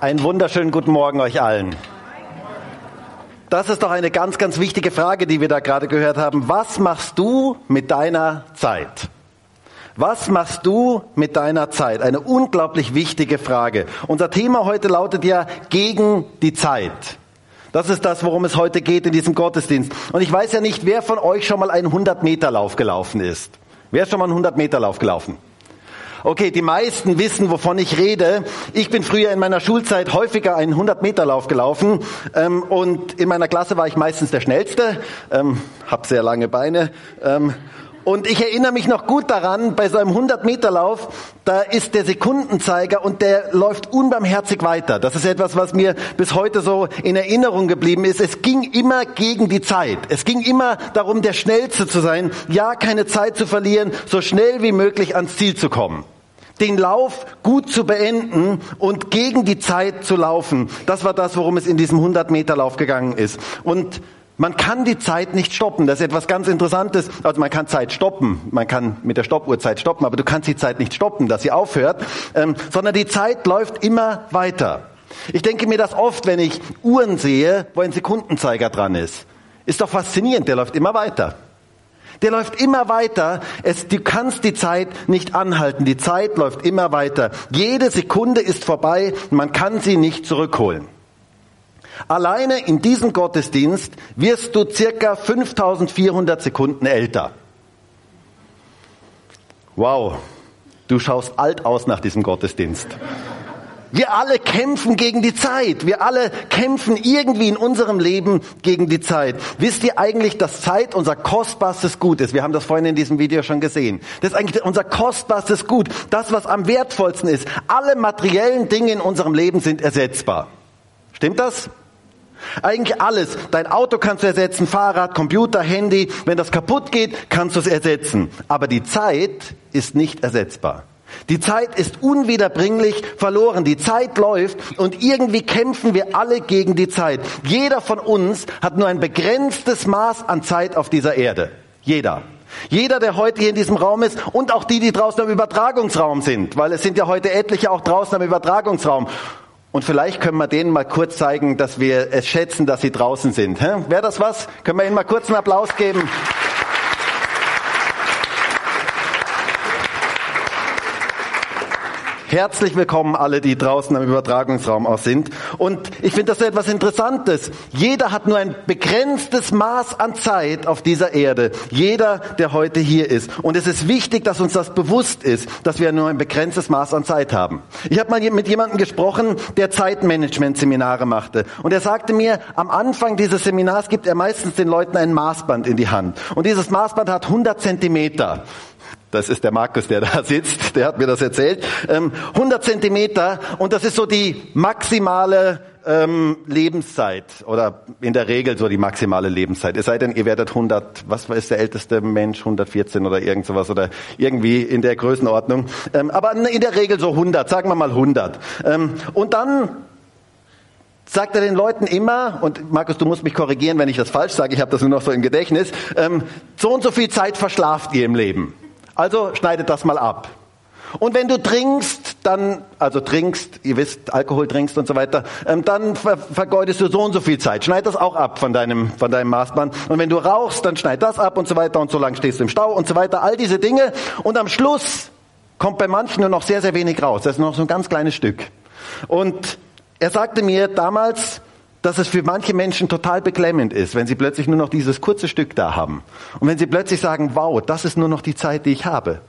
Einen wunderschönen guten Morgen euch allen. Das ist doch eine ganz, ganz wichtige Frage, die wir da gerade gehört haben. Was machst du mit deiner Zeit? Was machst du mit deiner Zeit? Eine unglaublich wichtige Frage. Unser Thema heute lautet ja gegen die Zeit. Das ist das, worum es heute geht in diesem Gottesdienst. Und ich weiß ja nicht, wer von euch schon mal einen 100-Meter-Lauf gelaufen ist. Wer ist schon mal einen 100-Meter-Lauf gelaufen? Okay, die meisten wissen, wovon ich rede. Ich bin früher in meiner Schulzeit häufiger einen 100-Meter-Lauf gelaufen ähm, und in meiner Klasse war ich meistens der Schnellste, ähm, habe sehr lange Beine. Ähm, und ich erinnere mich noch gut daran, bei so einem 100-Meter-Lauf, da ist der Sekundenzeiger und der läuft unbarmherzig weiter. Das ist etwas, was mir bis heute so in Erinnerung geblieben ist. Es ging immer gegen die Zeit. Es ging immer darum, der Schnellste zu sein. Ja, keine Zeit zu verlieren, so schnell wie möglich ans Ziel zu kommen den Lauf gut zu beenden und gegen die Zeit zu laufen. Das war das, worum es in diesem 100 Meter Lauf gegangen ist. Und man kann die Zeit nicht stoppen. Das ist etwas ganz Interessantes. Also man kann Zeit stoppen. Man kann mit der Stoppuhr Zeit stoppen, aber du kannst die Zeit nicht stoppen, dass sie aufhört, ähm, sondern die Zeit läuft immer weiter. Ich denke mir das oft, wenn ich Uhren sehe, wo ein Sekundenzeiger dran ist. Ist doch faszinierend, der läuft immer weiter. Der läuft immer weiter. Es, du kannst die Zeit nicht anhalten. Die Zeit läuft immer weiter. Jede Sekunde ist vorbei. Man kann sie nicht zurückholen. Alleine in diesem Gottesdienst wirst du circa 5400 Sekunden älter. Wow, du schaust alt aus nach diesem Gottesdienst. Wir alle kämpfen gegen die Zeit. Wir alle kämpfen irgendwie in unserem Leben gegen die Zeit. Wisst ihr eigentlich, dass Zeit unser kostbarstes Gut ist? Wir haben das vorhin in diesem Video schon gesehen. Das ist eigentlich unser kostbarstes Gut. Das, was am wertvollsten ist. Alle materiellen Dinge in unserem Leben sind ersetzbar. Stimmt das? Eigentlich alles. Dein Auto kannst du ersetzen, Fahrrad, Computer, Handy. Wenn das kaputt geht, kannst du es ersetzen. Aber die Zeit ist nicht ersetzbar. Die Zeit ist unwiederbringlich verloren. Die Zeit läuft und irgendwie kämpfen wir alle gegen die Zeit. Jeder von uns hat nur ein begrenztes Maß an Zeit auf dieser Erde. Jeder. Jeder, der heute hier in diesem Raum ist und auch die, die draußen im Übertragungsraum sind, weil es sind ja heute etliche auch draußen im Übertragungsraum. Und vielleicht können wir denen mal kurz zeigen, dass wir es schätzen, dass sie draußen sind. Wäre das was? Können wir ihnen mal kurz einen Applaus geben? Herzlich willkommen alle, die draußen am Übertragungsraum auch sind. Und ich finde das etwas Interessantes. Jeder hat nur ein begrenztes Maß an Zeit auf dieser Erde. Jeder, der heute hier ist. Und es ist wichtig, dass uns das bewusst ist, dass wir nur ein begrenztes Maß an Zeit haben. Ich habe mal mit jemandem gesprochen, der Zeitmanagement-Seminare machte. Und er sagte mir, am Anfang dieses Seminars gibt er meistens den Leuten ein Maßband in die Hand. Und dieses Maßband hat 100 Zentimeter. Das ist der Markus, der da sitzt, der hat mir das erzählt. Ähm, 100 Zentimeter und das ist so die maximale ähm, Lebenszeit oder in der Regel so die maximale Lebenszeit. Es sei denn, ihr werdet 100, was ist der älteste Mensch, 114 oder irgend sowas oder irgendwie in der Größenordnung. Ähm, aber in der Regel so 100, sagen wir mal 100. Ähm, und dann sagt er den Leuten immer, und Markus, du musst mich korrigieren, wenn ich das falsch sage, ich habe das nur noch so im Gedächtnis, ähm, so und so viel Zeit verschlaft ihr im Leben. Also schneidet das mal ab. Und wenn du trinkst, dann, also trinkst, ihr wisst, Alkohol trinkst und so weiter, ähm, dann ver vergeudest du so und so viel Zeit. Schneid das auch ab von deinem, von deinem Maßband. Und wenn du rauchst, dann schneid das ab und so weiter und so lange stehst du im Stau und so weiter. All diese Dinge. Und am Schluss kommt bei manchen nur noch sehr, sehr wenig raus. Das ist noch so ein ganz kleines Stück. Und er sagte mir damals, dass es für manche Menschen total beklemmend ist, wenn sie plötzlich nur noch dieses kurze Stück da haben. Und wenn sie plötzlich sagen, wow, das ist nur noch die Zeit, die ich habe.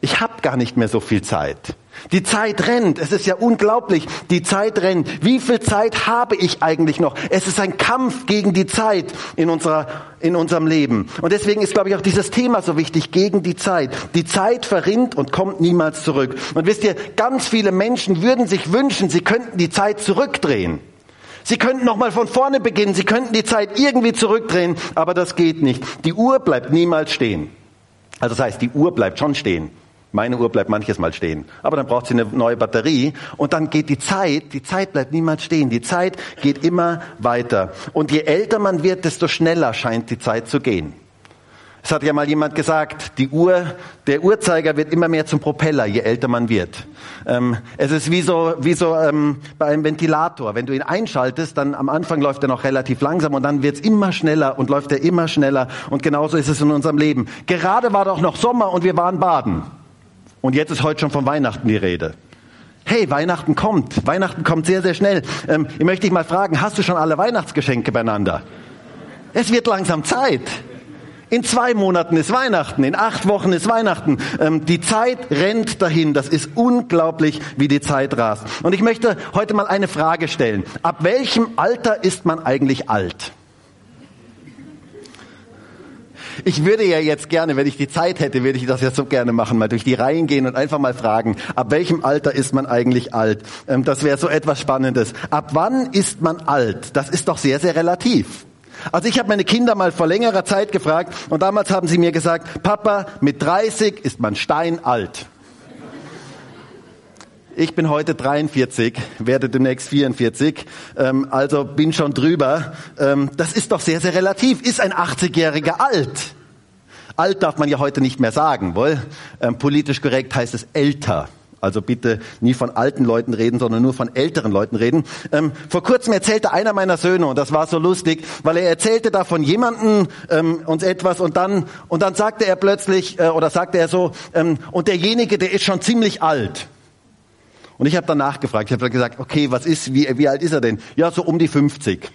Ich habe gar nicht mehr so viel Zeit. Die Zeit rennt. Es ist ja unglaublich. Die Zeit rennt. Wie viel Zeit habe ich eigentlich noch? Es ist ein Kampf gegen die Zeit in unserer, in unserem Leben. Und deswegen ist, glaube ich, auch dieses Thema so wichtig. Gegen die Zeit. Die Zeit verrinnt und kommt niemals zurück. Und wisst ihr, ganz viele Menschen würden sich wünschen, sie könnten die Zeit zurückdrehen. Sie könnten noch mal von vorne beginnen, Sie könnten die Zeit irgendwie zurückdrehen, aber das geht nicht. Die Uhr bleibt niemals stehen. Also das heißt, die Uhr bleibt schon stehen. Meine Uhr bleibt manches Mal stehen. Aber dann braucht sie eine neue Batterie und dann geht die Zeit, die Zeit bleibt niemals stehen. Die Zeit geht immer weiter. Und je älter man wird, desto schneller scheint die Zeit zu gehen. Es hat ja mal jemand gesagt, die Uhr, der Uhrzeiger wird immer mehr zum Propeller, je älter man wird. Ähm, es ist wie so, wie so ähm, bei einem Ventilator. Wenn du ihn einschaltest, dann am Anfang läuft er noch relativ langsam und dann wird's immer schneller und läuft er immer schneller. Und genauso ist es in unserem Leben. Gerade war doch noch Sommer und wir waren baden. Und jetzt ist heute schon von Weihnachten die Rede. Hey, Weihnachten kommt. Weihnachten kommt sehr, sehr schnell. Ähm, ich möchte dich mal fragen, hast du schon alle Weihnachtsgeschenke beieinander? Es wird langsam Zeit. In zwei Monaten ist Weihnachten, in acht Wochen ist Weihnachten. Ähm, die Zeit rennt dahin. Das ist unglaublich, wie die Zeit rast. Und ich möchte heute mal eine Frage stellen. Ab welchem Alter ist man eigentlich alt? Ich würde ja jetzt gerne, wenn ich die Zeit hätte, würde ich das ja so gerne machen, mal durch die Reihen gehen und einfach mal fragen, ab welchem Alter ist man eigentlich alt? Ähm, das wäre so etwas Spannendes. Ab wann ist man alt? Das ist doch sehr, sehr relativ. Also ich habe meine Kinder mal vor längerer Zeit gefragt und damals haben sie mir gesagt, Papa, mit 30 ist man steinalt. Ich bin heute 43, werde demnächst 44, ähm, also bin schon drüber. Ähm, das ist doch sehr, sehr relativ. Ist ein 80-Jähriger alt? Alt darf man ja heute nicht mehr sagen, wohl? Ähm, politisch korrekt heißt es älter. Also bitte nie von alten Leuten reden, sondern nur von älteren Leuten reden. Ähm, vor kurzem erzählte einer meiner Söhne, und das war so lustig, weil er erzählte da von jemandem ähm, uns etwas und dann, und dann sagte er plötzlich, äh, oder sagte er so, ähm, und derjenige, der ist schon ziemlich alt. Und ich habe dann nachgefragt, ich habe gesagt, okay, was ist, wie, wie alt ist er denn? Ja, so um die 50.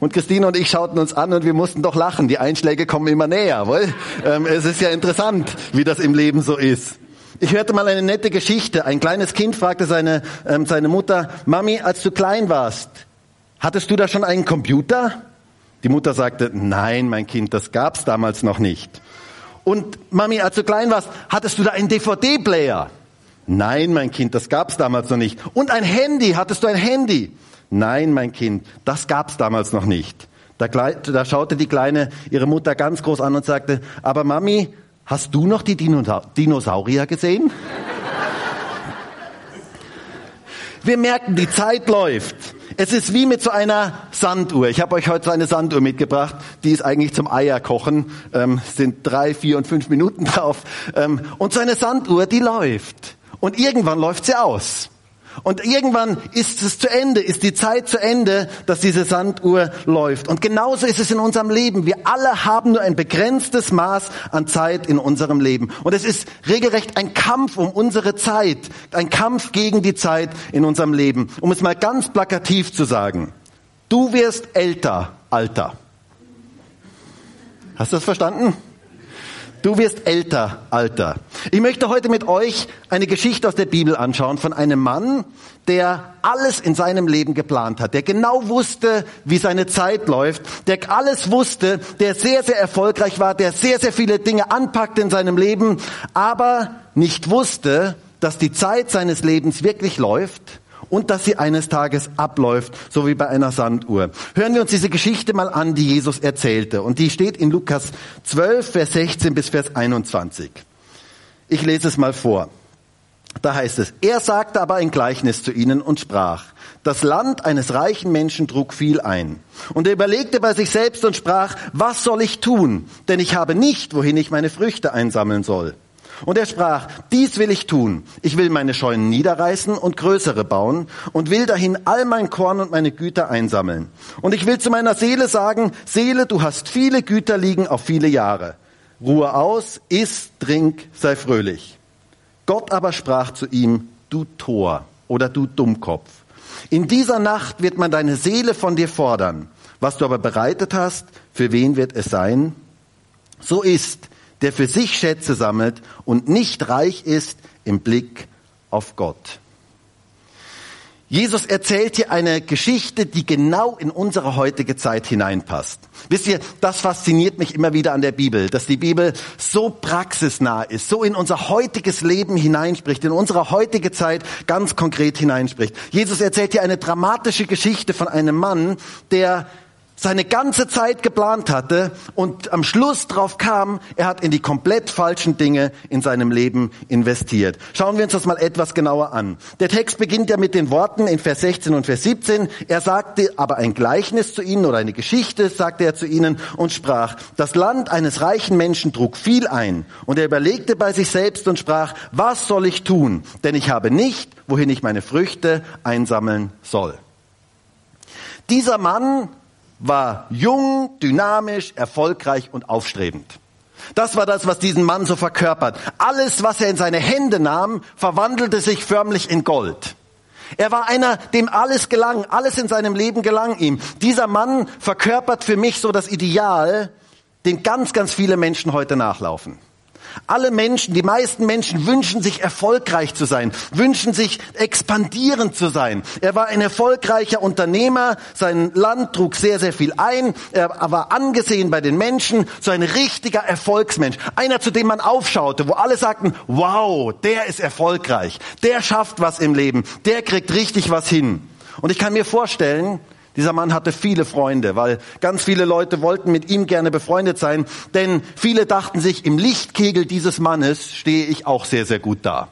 Und Christine und ich schauten uns an und wir mussten doch lachen. Die Einschläge kommen immer näher, wohl? Ähm, es ist ja interessant, wie das im Leben so ist. Ich hörte mal eine nette Geschichte. Ein kleines Kind fragte seine, ähm, seine Mutter, Mami, als du klein warst, hattest du da schon einen Computer? Die Mutter sagte, nein, mein Kind, das gab's damals noch nicht. Und Mami, als du klein warst, hattest du da einen DVD-Player? Nein, mein Kind, das gab's damals noch nicht. Und ein Handy, hattest du ein Handy? Nein, mein Kind, das gab's damals noch nicht. Da, da schaute die Kleine ihre Mutter ganz groß an und sagte, aber Mami, Hast du noch die Dinosaurier gesehen? Wir merken, die Zeit läuft. Es ist wie mit so einer Sanduhr. Ich habe euch heute so eine Sanduhr mitgebracht. Die ist eigentlich zum Eierkochen. Ähm, sind drei, vier und fünf Minuten drauf. Ähm, und so eine Sanduhr, die läuft. Und irgendwann läuft sie aus. Und irgendwann ist es zu Ende, ist die Zeit zu Ende, dass diese Sanduhr läuft. Und genauso ist es in unserem Leben. Wir alle haben nur ein begrenztes Maß an Zeit in unserem Leben. Und es ist regelrecht ein Kampf um unsere Zeit, ein Kampf gegen die Zeit in unserem Leben. Um es mal ganz plakativ zu sagen. Du wirst älter, Alter. Hast du das verstanden? Du wirst älter, Alter. Ich möchte heute mit euch eine Geschichte aus der Bibel anschauen von einem Mann, der alles in seinem Leben geplant hat, der genau wusste, wie seine Zeit läuft, der alles wusste, der sehr, sehr erfolgreich war, der sehr, sehr viele Dinge anpackte in seinem Leben, aber nicht wusste, dass die Zeit seines Lebens wirklich läuft und dass sie eines Tages abläuft, so wie bei einer Sanduhr. Hören wir uns diese Geschichte mal an, die Jesus erzählte. Und die steht in Lukas 12, Vers 16 bis Vers 21. Ich lese es mal vor. Da heißt es, er sagte aber ein Gleichnis zu ihnen und sprach, das Land eines reichen Menschen trug viel ein. Und er überlegte bei sich selbst und sprach, was soll ich tun? Denn ich habe nicht, wohin ich meine Früchte einsammeln soll. Und er sprach, dies will ich tun. Ich will meine Scheunen niederreißen und größere bauen und will dahin all mein Korn und meine Güter einsammeln. Und ich will zu meiner Seele sagen, Seele, du hast viele Güter liegen auf viele Jahre. Ruhe aus, iss, trink, sei fröhlich. Gott aber sprach zu ihm, du Tor oder du Dummkopf. In dieser Nacht wird man deine Seele von dir fordern. Was du aber bereitet hast, für wen wird es sein? So ist, der für sich Schätze sammelt und nicht reich ist im Blick auf Gott. Jesus erzählt hier eine Geschichte, die genau in unsere heutige Zeit hineinpasst. Wisst ihr, das fasziniert mich immer wieder an der Bibel, dass die Bibel so praxisnah ist, so in unser heutiges Leben hineinspricht, in unsere heutige Zeit ganz konkret hineinspricht. Jesus erzählt hier eine dramatische Geschichte von einem Mann, der seine ganze Zeit geplant hatte und am Schluss drauf kam, er hat in die komplett falschen Dinge in seinem Leben investiert. Schauen wir uns das mal etwas genauer an. Der Text beginnt ja mit den Worten in Vers 16 und Vers 17. Er sagte aber ein Gleichnis zu ihnen oder eine Geschichte, sagte er zu ihnen und sprach, das Land eines reichen Menschen trug viel ein und er überlegte bei sich selbst und sprach, was soll ich tun? Denn ich habe nicht, wohin ich meine Früchte einsammeln soll. Dieser Mann war jung, dynamisch, erfolgreich und aufstrebend. Das war das, was diesen Mann so verkörpert. Alles, was er in seine Hände nahm, verwandelte sich förmlich in Gold. Er war einer, dem alles gelang, alles in seinem Leben gelang ihm. Dieser Mann verkörpert für mich so das Ideal, den ganz, ganz viele Menschen heute nachlaufen. Alle Menschen, die meisten Menschen wünschen sich erfolgreich zu sein, wünschen sich expandierend zu sein. Er war ein erfolgreicher Unternehmer, sein Land trug sehr, sehr viel ein, er war angesehen bei den Menschen, so ein richtiger Erfolgsmensch. Einer, zu dem man aufschaute, wo alle sagten, wow, der ist erfolgreich, der schafft was im Leben, der kriegt richtig was hin. Und ich kann mir vorstellen, dieser Mann hatte viele Freunde, weil ganz viele Leute wollten mit ihm gerne befreundet sein, denn viele dachten sich, im Lichtkegel dieses Mannes stehe ich auch sehr, sehr gut da.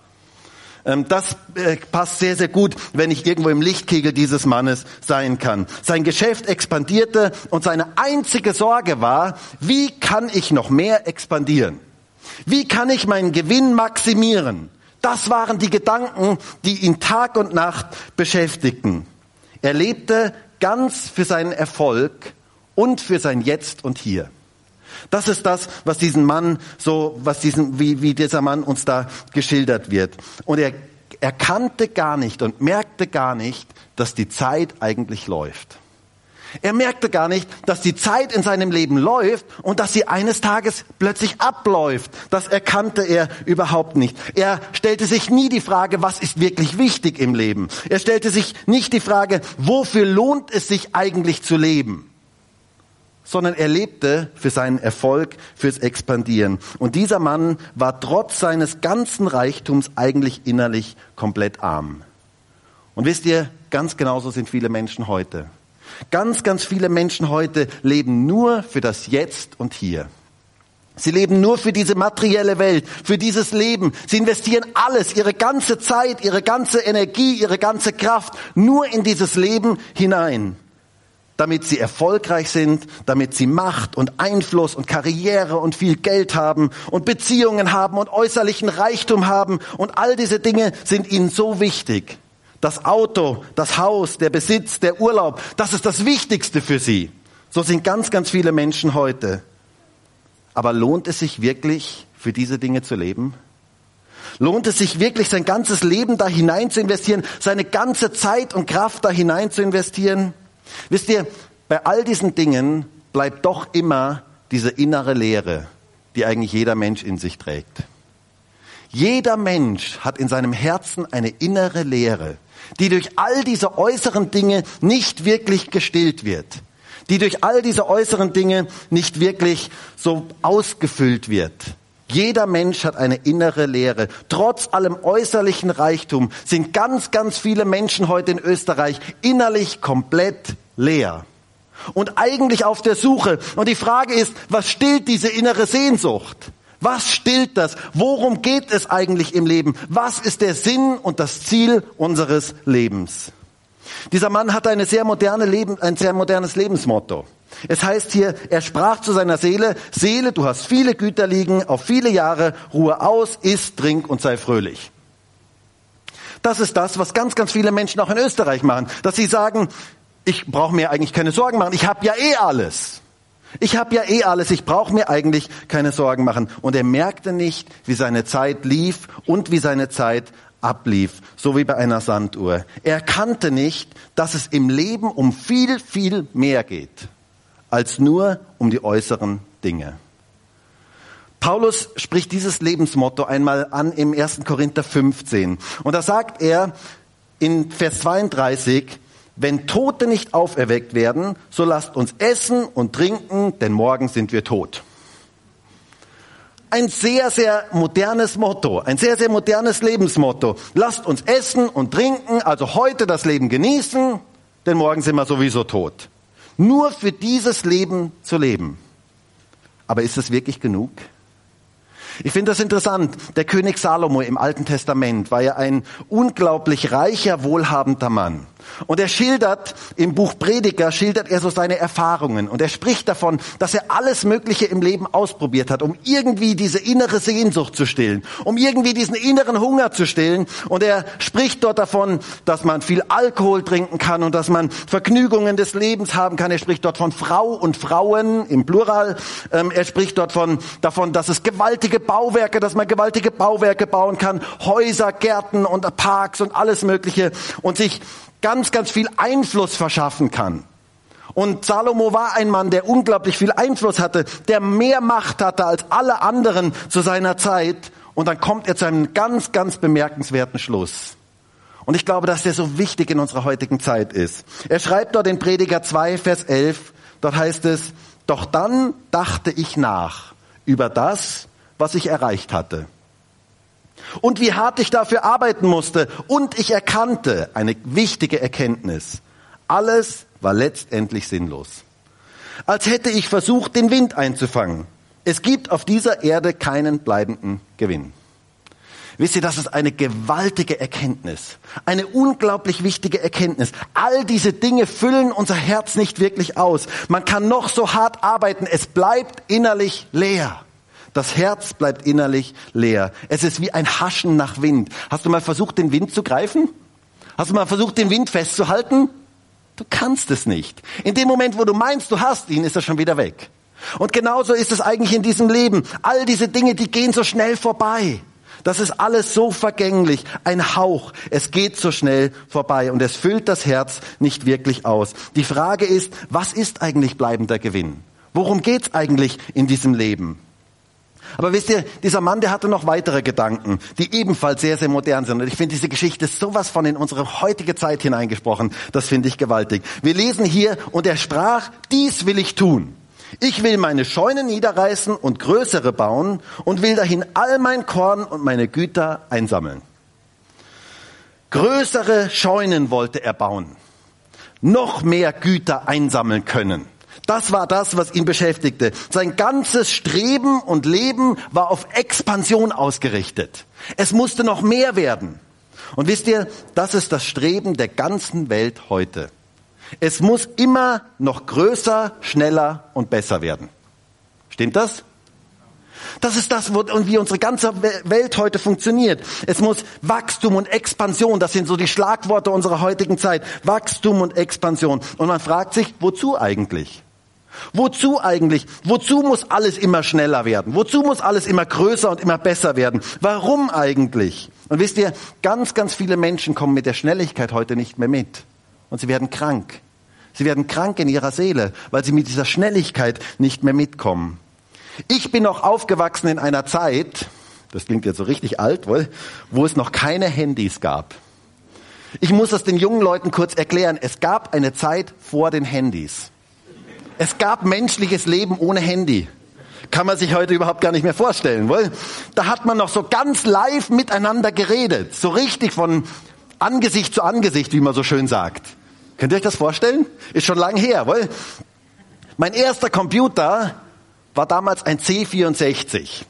Ähm, das äh, passt sehr, sehr gut, wenn ich irgendwo im Lichtkegel dieses Mannes sein kann. Sein Geschäft expandierte und seine einzige Sorge war, wie kann ich noch mehr expandieren? Wie kann ich meinen Gewinn maximieren? Das waren die Gedanken, die ihn Tag und Nacht beschäftigten. Er lebte ganz für seinen Erfolg und für sein Jetzt und Hier. Das ist das, was diesen Mann so, was diesen, wie, wie dieser Mann uns da geschildert wird. Und er erkannte gar nicht und merkte gar nicht, dass die Zeit eigentlich läuft. Er merkte gar nicht, dass die Zeit in seinem Leben läuft und dass sie eines Tages plötzlich abläuft. Das erkannte er überhaupt nicht. Er stellte sich nie die Frage, was ist wirklich wichtig im Leben. Er stellte sich nicht die Frage, wofür lohnt es sich eigentlich zu leben sondern er lebte für seinen Erfolg, fürs Expandieren. Und dieser Mann war trotz seines ganzen Reichtums eigentlich innerlich komplett arm. Und wisst ihr, ganz genauso sind viele Menschen heute. Ganz, ganz viele Menschen heute leben nur für das Jetzt und Hier. Sie leben nur für diese materielle Welt, für dieses Leben. Sie investieren alles, ihre ganze Zeit, ihre ganze Energie, ihre ganze Kraft nur in dieses Leben hinein. Damit sie erfolgreich sind, damit sie Macht und Einfluss und Karriere und viel Geld haben und Beziehungen haben und äußerlichen Reichtum haben und all diese Dinge sind ihnen so wichtig. Das Auto, das Haus, der Besitz, der Urlaub, das ist das Wichtigste für sie. So sind ganz, ganz viele Menschen heute. Aber lohnt es sich wirklich, für diese Dinge zu leben? Lohnt es sich wirklich, sein ganzes Leben da hinein zu investieren, seine ganze Zeit und Kraft da hinein zu investieren? Wisst ihr, bei all diesen Dingen bleibt doch immer diese innere Leere, die eigentlich jeder Mensch in sich trägt. Jeder Mensch hat in seinem Herzen eine innere Leere die durch all diese äußeren Dinge nicht wirklich gestillt wird, die durch all diese äußeren Dinge nicht wirklich so ausgefüllt wird. Jeder Mensch hat eine innere Leere. Trotz allem äußerlichen Reichtum sind ganz, ganz viele Menschen heute in Österreich innerlich komplett leer. Und eigentlich auf der Suche. Und die Frage ist, was stillt diese innere Sehnsucht? Was stillt das? Worum geht es eigentlich im Leben? Was ist der Sinn und das Ziel unseres Lebens? Dieser Mann hatte eine sehr moderne Leben, ein sehr modernes Lebensmotto. Es heißt hier, er sprach zu seiner Seele, Seele, du hast viele Güter liegen, auf viele Jahre, ruhe aus, iss, trink und sei fröhlich. Das ist das, was ganz, ganz viele Menschen auch in Österreich machen, dass sie sagen, ich brauche mir eigentlich keine Sorgen machen, ich habe ja eh alles. Ich habe ja eh alles, ich brauche mir eigentlich keine Sorgen machen. Und er merkte nicht, wie seine Zeit lief und wie seine Zeit ablief, so wie bei einer Sanduhr. Er kannte nicht, dass es im Leben um viel, viel mehr geht, als nur um die äußeren Dinge. Paulus spricht dieses Lebensmotto einmal an im 1. Korinther 15. Und da sagt er in Vers 32, wenn Tote nicht auferweckt werden, so lasst uns essen und trinken, denn morgen sind wir tot. Ein sehr, sehr modernes Motto, ein sehr, sehr modernes Lebensmotto. Lasst uns essen und trinken, also heute das Leben genießen, denn morgen sind wir sowieso tot. nur für dieses Leben zu leben. Aber ist das wirklich genug? Ich finde das interessant. Der König Salomo im Alten Testament war ja ein unglaublich reicher, wohlhabender Mann. Und er schildert im Buch Prediger, schildert er so seine Erfahrungen. Und er spricht davon, dass er alles Mögliche im Leben ausprobiert hat, um irgendwie diese innere Sehnsucht zu stillen, um irgendwie diesen inneren Hunger zu stillen. Und er spricht dort davon, dass man viel Alkohol trinken kann und dass man Vergnügungen des Lebens haben kann. Er spricht dort von Frau und Frauen im Plural. Ähm, er spricht dort von, davon, dass es gewaltige Bauwerke, dass man gewaltige Bauwerke bauen kann, Häuser, Gärten und Parks und alles Mögliche und sich ganz, ganz viel Einfluss verschaffen kann. Und Salomo war ein Mann, der unglaublich viel Einfluss hatte, der mehr Macht hatte als alle anderen zu seiner Zeit. Und dann kommt er zu einem ganz, ganz bemerkenswerten Schluss. Und ich glaube, dass der so wichtig in unserer heutigen Zeit ist. Er schreibt dort in Prediger 2, Vers 11, dort heißt es, doch dann dachte ich nach über das, was ich erreicht hatte und wie hart ich dafür arbeiten musste. Und ich erkannte eine wichtige Erkenntnis. Alles war letztendlich sinnlos. Als hätte ich versucht, den Wind einzufangen. Es gibt auf dieser Erde keinen bleibenden Gewinn. Wisst ihr, das ist eine gewaltige Erkenntnis, eine unglaublich wichtige Erkenntnis. All diese Dinge füllen unser Herz nicht wirklich aus. Man kann noch so hart arbeiten, es bleibt innerlich leer. Das Herz bleibt innerlich leer. Es ist wie ein Haschen nach Wind. Hast du mal versucht, den Wind zu greifen? Hast du mal versucht, den Wind festzuhalten? Du kannst es nicht. In dem Moment, wo du meinst, du hast ihn, ist er schon wieder weg. Und genauso ist es eigentlich in diesem Leben. All diese Dinge, die gehen so schnell vorbei. Das ist alles so vergänglich, ein Hauch. Es geht so schnell vorbei und es füllt das Herz nicht wirklich aus. Die Frage ist, was ist eigentlich bleibender Gewinn? Worum geht's eigentlich in diesem Leben? Aber wisst ihr, dieser Mann, der hatte noch weitere Gedanken, die ebenfalls sehr, sehr modern sind. Und ich finde diese Geschichte sowas von in unsere heutige Zeit hineingesprochen. Das finde ich gewaltig. Wir lesen hier, und er sprach, dies will ich tun. Ich will meine Scheunen niederreißen und größere bauen und will dahin all mein Korn und meine Güter einsammeln. Größere Scheunen wollte er bauen. Noch mehr Güter einsammeln können. Das war das, was ihn beschäftigte. Sein ganzes Streben und Leben war auf Expansion ausgerichtet. Es musste noch mehr werden. Und wisst ihr, das ist das Streben der ganzen Welt heute. Es muss immer noch größer, schneller und besser werden. Stimmt das? Das ist das, wie unsere ganze Welt heute funktioniert. Es muss Wachstum und Expansion, das sind so die Schlagworte unserer heutigen Zeit. Wachstum und Expansion. Und man fragt sich, wozu eigentlich? Wozu eigentlich? Wozu muss alles immer schneller werden? Wozu muss alles immer größer und immer besser werden? Warum eigentlich? Und wisst ihr, ganz, ganz viele Menschen kommen mit der Schnelligkeit heute nicht mehr mit. Und sie werden krank. Sie werden krank in ihrer Seele, weil sie mit dieser Schnelligkeit nicht mehr mitkommen. Ich bin noch aufgewachsen in einer Zeit, das klingt jetzt so richtig alt, wohl, wo es noch keine Handys gab. Ich muss das den jungen Leuten kurz erklären. Es gab eine Zeit vor den Handys. Es gab menschliches Leben ohne Handy. Kann man sich heute überhaupt gar nicht mehr vorstellen, wohl? Da hat man noch so ganz live miteinander geredet. So richtig von Angesicht zu Angesicht, wie man so schön sagt. Könnt ihr euch das vorstellen? Ist schon lang her, wohl? Mein erster Computer war damals ein C64.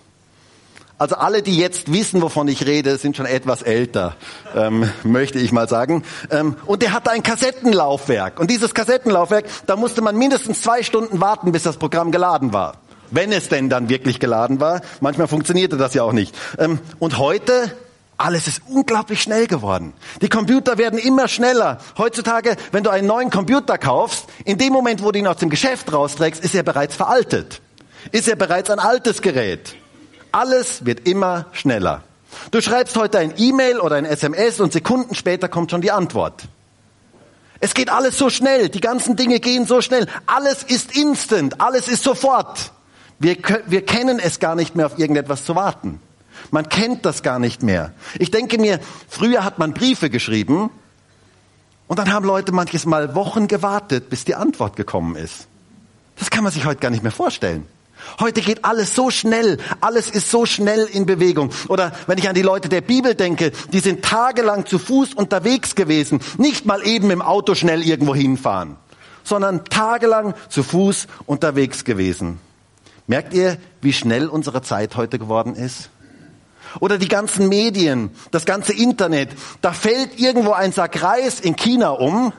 Also alle, die jetzt wissen, wovon ich rede, sind schon etwas älter, ähm, möchte ich mal sagen. Ähm, und der hatte ein Kassettenlaufwerk. Und dieses Kassettenlaufwerk, da musste man mindestens zwei Stunden warten, bis das Programm geladen war. Wenn es denn dann wirklich geladen war. Manchmal funktionierte das ja auch nicht. Ähm, und heute, alles ist unglaublich schnell geworden. Die Computer werden immer schneller. Heutzutage, wenn du einen neuen Computer kaufst, in dem Moment, wo du ihn aus dem Geschäft rausträgst, ist er bereits veraltet. Ist er bereits ein altes Gerät. Alles wird immer schneller. Du schreibst heute ein E-Mail oder ein SMS und Sekunden später kommt schon die Antwort. Es geht alles so schnell, die ganzen Dinge gehen so schnell. Alles ist instant, alles ist sofort. Wir, wir kennen es gar nicht mehr, auf irgendetwas zu warten. Man kennt das gar nicht mehr. Ich denke mir, früher hat man Briefe geschrieben und dann haben Leute manches Mal Wochen gewartet, bis die Antwort gekommen ist. Das kann man sich heute gar nicht mehr vorstellen. Heute geht alles so schnell, alles ist so schnell in Bewegung. Oder wenn ich an die Leute der Bibel denke, die sind tagelang zu Fuß unterwegs gewesen, nicht mal eben im Auto schnell irgendwo hinfahren, sondern tagelang zu Fuß unterwegs gewesen. Merkt ihr, wie schnell unsere Zeit heute geworden ist? Oder die ganzen Medien, das ganze Internet. Da fällt irgendwo ein Sack Reis in China um.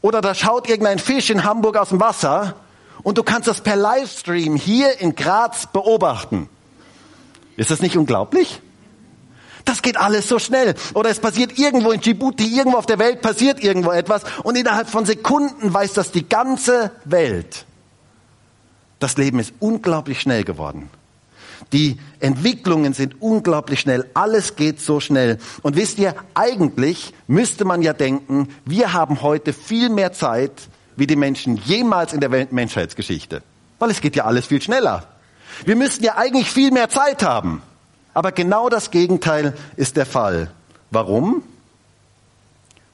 Oder da schaut irgendein Fisch in Hamburg aus dem Wasser. Und du kannst das per Livestream hier in Graz beobachten. Ist das nicht unglaublich? Das geht alles so schnell. Oder es passiert irgendwo in Djibouti, irgendwo auf der Welt passiert irgendwo etwas und innerhalb von Sekunden weiß das die ganze Welt. Das Leben ist unglaublich schnell geworden. Die Entwicklungen sind unglaublich schnell. Alles geht so schnell. Und wisst ihr, eigentlich müsste man ja denken, wir haben heute viel mehr Zeit wie die Menschen jemals in der Menschheitsgeschichte. Weil es geht ja alles viel schneller. Wir müssten ja eigentlich viel mehr Zeit haben. Aber genau das Gegenteil ist der Fall. Warum?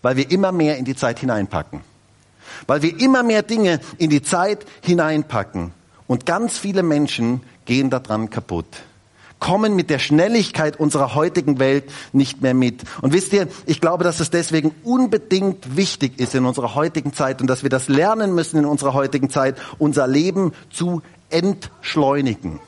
Weil wir immer mehr in die Zeit hineinpacken. Weil wir immer mehr Dinge in die Zeit hineinpacken. Und ganz viele Menschen gehen daran kaputt. Kommen mit der Schnelligkeit unserer heutigen Welt nicht mehr mit. Und wisst ihr, ich glaube, dass es deswegen unbedingt wichtig ist in unserer heutigen Zeit und dass wir das lernen müssen in unserer heutigen Zeit, unser Leben zu entschleunigen.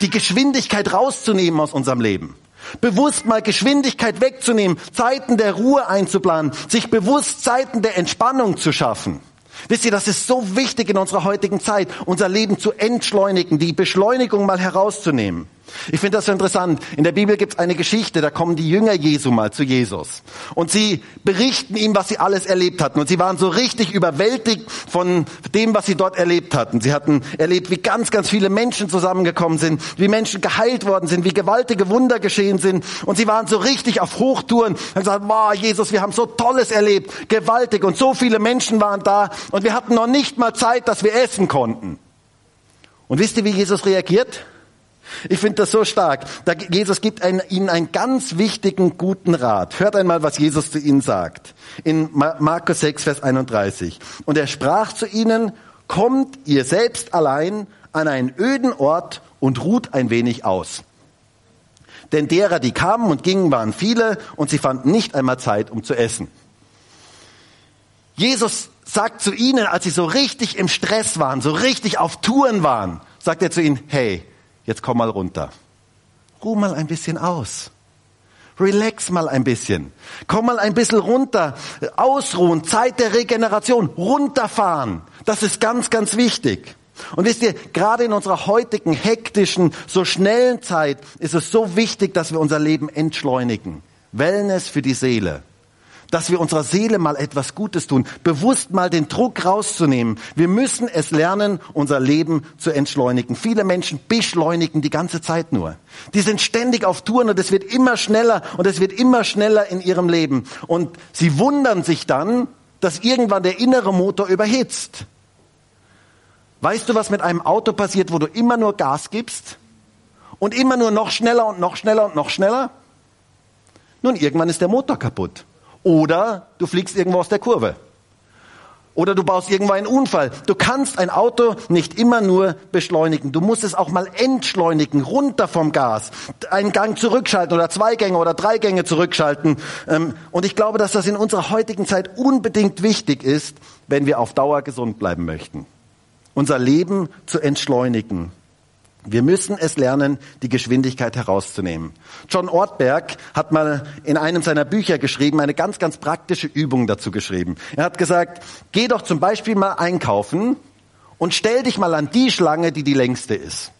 Die Geschwindigkeit rauszunehmen aus unserem Leben. Bewusst mal Geschwindigkeit wegzunehmen, Zeiten der Ruhe einzuplanen, sich bewusst Zeiten der Entspannung zu schaffen. Wisst ihr, das ist so wichtig in unserer heutigen Zeit, unser Leben zu entschleunigen, die Beschleunigung mal herauszunehmen. Ich finde das so interessant. In der Bibel gibt es eine Geschichte, da kommen die Jünger Jesu mal zu Jesus. Und sie berichten ihm, was sie alles erlebt hatten. Und sie waren so richtig überwältigt von dem, was sie dort erlebt hatten. Sie hatten erlebt, wie ganz, ganz viele Menschen zusammengekommen sind, wie Menschen geheilt worden sind, wie gewaltige Wunder geschehen sind. Und sie waren so richtig auf Hochtouren und gesagt, wow, Jesus, wir haben so Tolles erlebt, gewaltig. Und so viele Menschen waren da. Und wir hatten noch nicht mal Zeit, dass wir essen konnten. Und wisst ihr, wie Jesus reagiert? Ich finde das so stark. Da, Jesus gibt einen, ihnen einen ganz wichtigen, guten Rat. Hört einmal, was Jesus zu ihnen sagt. In Markus 6, Vers 31. Und er sprach zu ihnen, kommt ihr selbst allein an einen öden Ort und ruht ein wenig aus. Denn derer, die kamen und gingen, waren viele und sie fanden nicht einmal Zeit, um zu essen. Jesus sagt zu ihnen, als sie so richtig im Stress waren, so richtig auf Touren waren, sagt er zu ihnen, hey, jetzt komm mal runter. Ruh mal ein bisschen aus. Relax mal ein bisschen. Komm mal ein bisschen runter. Ausruhen. Zeit der Regeneration. Runterfahren. Das ist ganz, ganz wichtig. Und wisst ihr, gerade in unserer heutigen hektischen, so schnellen Zeit ist es so wichtig, dass wir unser Leben entschleunigen. Wellness für die Seele dass wir unserer Seele mal etwas Gutes tun, bewusst mal den Druck rauszunehmen. Wir müssen es lernen, unser Leben zu entschleunigen. Viele Menschen beschleunigen die ganze Zeit nur. Die sind ständig auf Touren und es wird immer schneller und es wird immer schneller in ihrem Leben. Und sie wundern sich dann, dass irgendwann der innere Motor überhitzt. Weißt du, was mit einem Auto passiert, wo du immer nur Gas gibst und immer nur noch schneller und noch schneller und noch schneller? Nun, irgendwann ist der Motor kaputt. Oder du fliegst irgendwo aus der Kurve. Oder du baust irgendwo einen Unfall. Du kannst ein Auto nicht immer nur beschleunigen. Du musst es auch mal entschleunigen, runter vom Gas. Einen Gang zurückschalten oder zwei Gänge oder drei Gänge zurückschalten. Ähm, und ich glaube, dass das in unserer heutigen Zeit unbedingt wichtig ist, wenn wir auf Dauer gesund bleiben möchten. Unser Leben zu entschleunigen. Wir müssen es lernen, die Geschwindigkeit herauszunehmen. John Ortberg hat mal in einem seiner Bücher geschrieben, eine ganz, ganz praktische Übung dazu geschrieben. Er hat gesagt, geh doch zum Beispiel mal einkaufen und stell dich mal an die Schlange, die die längste ist.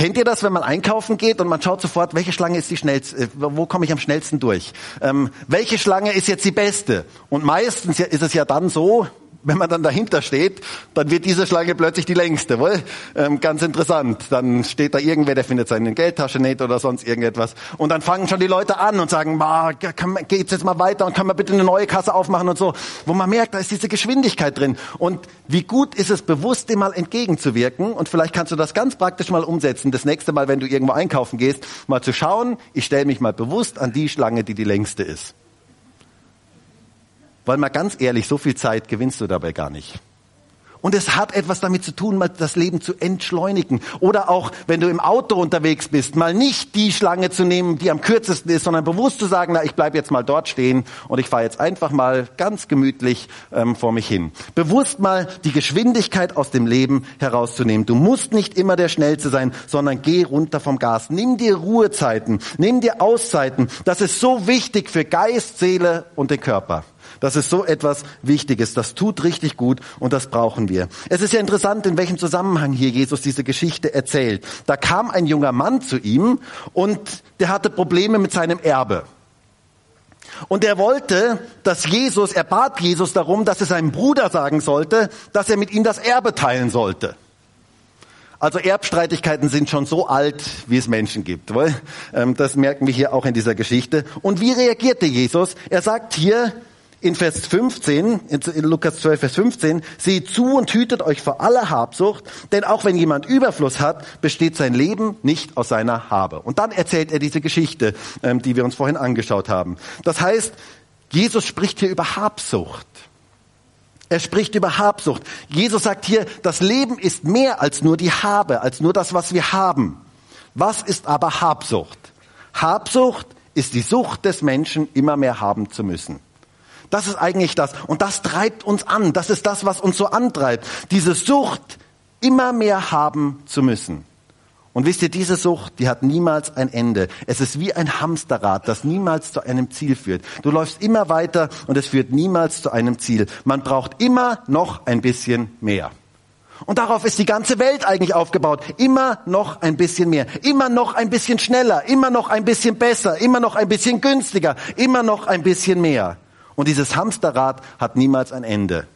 Kennt ihr das, wenn man einkaufen geht und man schaut sofort, welche Schlange ist die schnellste, äh, wo komme ich am schnellsten durch? Ähm, welche Schlange ist jetzt die beste? Und meistens ist es ja dann so, wenn man dann dahinter steht, dann wird diese Schlange plötzlich die längste, wohl? Ähm, ganz interessant. Dann steht da irgendwer, der findet seine Geldtasche nicht oder sonst irgendetwas. Und dann fangen schon die Leute an und sagen, bah, kann, geht's jetzt mal weiter und können wir bitte eine neue Kasse aufmachen und so. Wo man merkt, da ist diese Geschwindigkeit drin. Und wie gut ist es bewusst, dem mal entgegenzuwirken. Und vielleicht kannst du das ganz praktisch mal umsetzen. Das nächste Mal, wenn du irgendwo einkaufen gehst, mal zu schauen, ich stelle mich mal bewusst an die Schlange, die die längste ist. Weil mal ganz ehrlich, so viel Zeit gewinnst du dabei gar nicht. Und es hat etwas damit zu tun, mal das Leben zu entschleunigen. Oder auch, wenn du im Auto unterwegs bist, mal nicht die Schlange zu nehmen, die am kürzesten ist, sondern bewusst zu sagen, na, ich bleibe jetzt mal dort stehen und ich fahre jetzt einfach mal ganz gemütlich ähm, vor mich hin. Bewusst mal die Geschwindigkeit aus dem Leben herauszunehmen. Du musst nicht immer der Schnellste sein, sondern geh runter vom Gas. Nimm dir Ruhezeiten, nimm dir Auszeiten. Das ist so wichtig für Geist, Seele und den Körper. Das ist so etwas Wichtiges. Das tut richtig gut und das brauchen wir. Es ist ja interessant, in welchem Zusammenhang hier Jesus diese Geschichte erzählt. Da kam ein junger Mann zu ihm und der hatte Probleme mit seinem Erbe. Und er wollte, dass Jesus, er bat Jesus darum, dass er seinem Bruder sagen sollte, dass er mit ihm das Erbe teilen sollte. Also Erbstreitigkeiten sind schon so alt, wie es Menschen gibt. Ähm, das merken wir hier auch in dieser Geschichte. Und wie reagierte Jesus? Er sagt hier, in Vers 15, in Lukas 12, Vers 15, seht zu und hütet euch vor aller Habsucht, denn auch wenn jemand Überfluss hat, besteht sein Leben nicht aus seiner Habe. Und dann erzählt er diese Geschichte, ähm, die wir uns vorhin angeschaut haben. Das heißt, Jesus spricht hier über Habsucht. Er spricht über Habsucht. Jesus sagt hier, das Leben ist mehr als nur die Habe, als nur das, was wir haben. Was ist aber Habsucht? Habsucht ist die Sucht des Menschen, immer mehr haben zu müssen. Das ist eigentlich das. Und das treibt uns an. Das ist das, was uns so antreibt. Diese Sucht, immer mehr haben zu müssen. Und wisst ihr, diese Sucht, die hat niemals ein Ende. Es ist wie ein Hamsterrad, das niemals zu einem Ziel führt. Du läufst immer weiter und es führt niemals zu einem Ziel. Man braucht immer noch ein bisschen mehr. Und darauf ist die ganze Welt eigentlich aufgebaut. Immer noch ein bisschen mehr. Immer noch ein bisschen schneller. Immer noch ein bisschen besser. Immer noch ein bisschen günstiger. Immer noch ein bisschen mehr. Und dieses Hamsterrad hat niemals ein Ende.